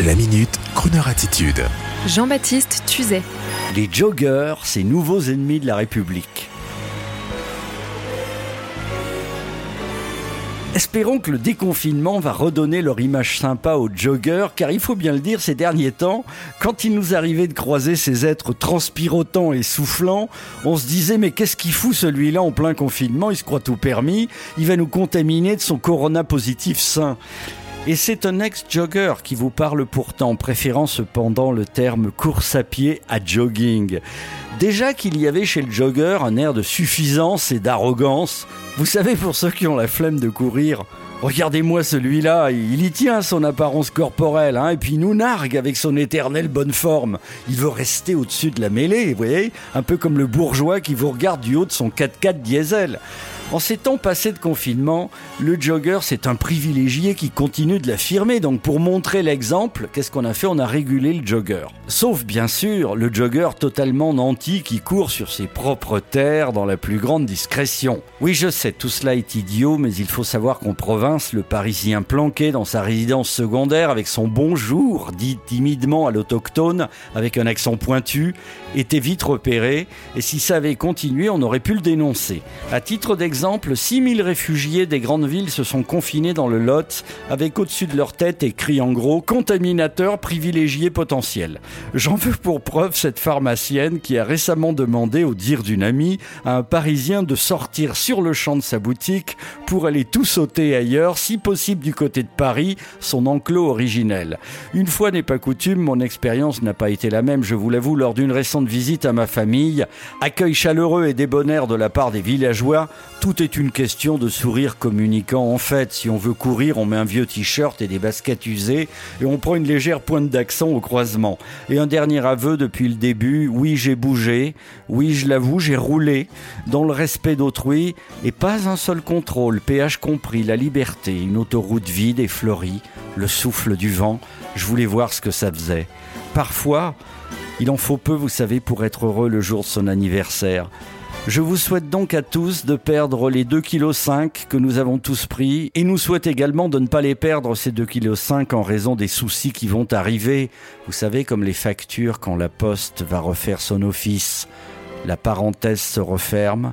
La minute, Kroneur attitude. Jean-Baptiste Tuzet. Les joggers, ces nouveaux ennemis de la République. Espérons que le déconfinement va redonner leur image sympa aux joggers, car il faut bien le dire, ces derniers temps, quand il nous arrivait de croiser ces êtres transpirotants et soufflants, on se disait mais qu'est-ce qu'il fout celui-là en plein confinement? Il se croit tout permis, il va nous contaminer de son corona positif sain. Et c'est un ex-jogger qui vous parle pourtant, préférant cependant le terme course à pied à jogging. Déjà qu'il y avait chez le jogger un air de suffisance et d'arrogance. Vous savez, pour ceux qui ont la flemme de courir, Regardez-moi celui-là, il y tient son apparence corporelle, hein, et puis il nous nargue avec son éternelle bonne forme. Il veut rester au-dessus de la mêlée, vous voyez Un peu comme le bourgeois qui vous regarde du haut de son 4x4 diesel. En ces temps passés de confinement, le jogger, c'est un privilégié qui continue de l'affirmer. Donc pour montrer l'exemple, qu'est-ce qu'on a fait? On a régulé le jogger. Sauf bien sûr le jogger totalement nanti qui court sur ses propres terres dans la plus grande discrétion. Oui, je sais, tout cela est idiot, mais il faut savoir qu'en province, le Parisien planqué dans sa résidence secondaire avec son bonjour, dit timidement à l'autochtone avec un accent pointu, était vite repéré. Et si ça avait continué, on aurait pu le dénoncer. À titre d'exemple, exemple, 6000 réfugiés des grandes villes se sont confinés dans le Lot avec au-dessus de leur tête écrit en gros contaminateur privilégié potentiel. J'en veux pour preuve cette pharmacienne qui a récemment demandé, au dire d'une amie, à un Parisien de sortir sur le champ de sa boutique pour aller tout sauter ailleurs, si possible du côté de Paris, son enclos originel. Une fois n'est pas coutume, mon expérience n'a pas été la même, je vous l'avoue, lors d'une récente visite à ma famille. Accueil chaleureux et débonnaire de la part des villageois, tout est une question de sourire communicant. En fait, si on veut courir, on met un vieux t-shirt et des baskets usées et on prend une légère pointe d'accent au croisement. Et un dernier aveu depuis le début, oui j'ai bougé, oui je l'avoue j'ai roulé dans le respect d'autrui et pas un seul contrôle, péage compris, la liberté, une autoroute vide et fleurie, le souffle du vent, je voulais voir ce que ça faisait. Parfois, il en faut peu, vous savez, pour être heureux le jour de son anniversaire. Je vous souhaite donc à tous de perdre les 2,5 kg que nous avons tous pris et nous souhaite également de ne pas les perdre ces 2,5 kg en raison des soucis qui vont arriver. Vous savez comme les factures quand la poste va refaire son office. La parenthèse se referme,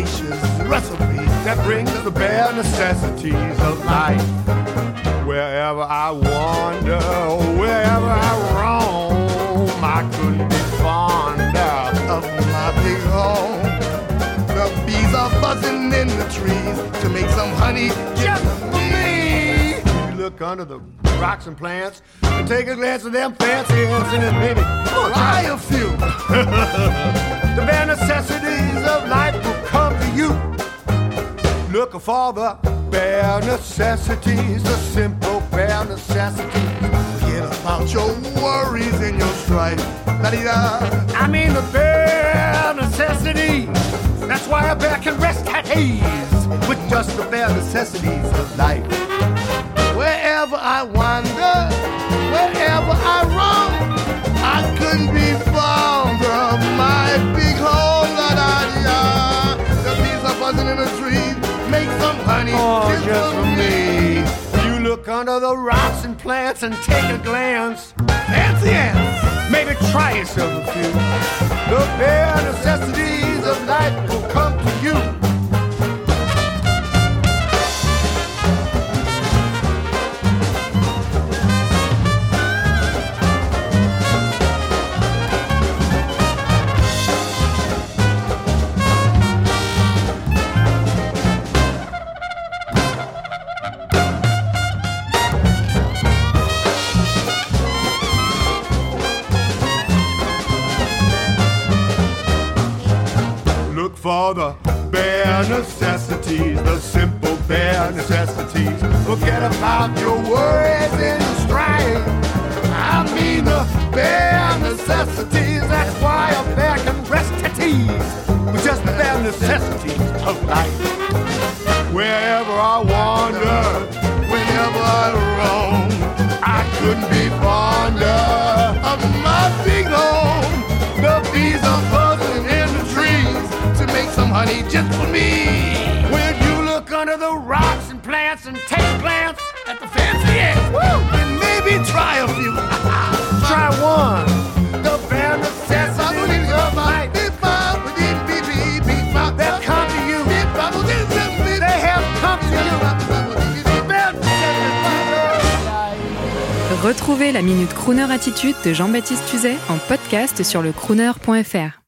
Nature's recipe that brings the bare necessities of life. Wherever I wander, wherever I roam, I couldn't be fonder of my big home. The bees are buzzing in the trees to make some honey just for me. You look under the rocks and plants and take a glance at them fancy ants and maybe try a few. the bare necessities of life you. Looking for the bare necessities, the simple bare necessities. Forget about your worries and your strife. La-dee-da. I mean the bare necessities. That's why a bear can rest at ease with just the bare necessities of life. Under the rocks and plants and take a glance. Fancy ants, maybe try yourself a few. The bare necessities of life will come to you. all the bare necessities, the simple bare necessities. Forget about your worries and your strife. I mean the bare necessities. That's why a bear can rest at ease with just the bare necessities of life. Wherever I wander, whenever I roam, I couldn't be fonder of my big honey just for me. When you look under the rocks and plants and take a glance at the fancy ants, woo, and maybe try a few. try one. The bare necessities of life. They'll come to you. They have come to you. Retrouvez la Minute Crooner Attitude de Jean-Baptiste Tuzet en podcast sur le crooner.fr.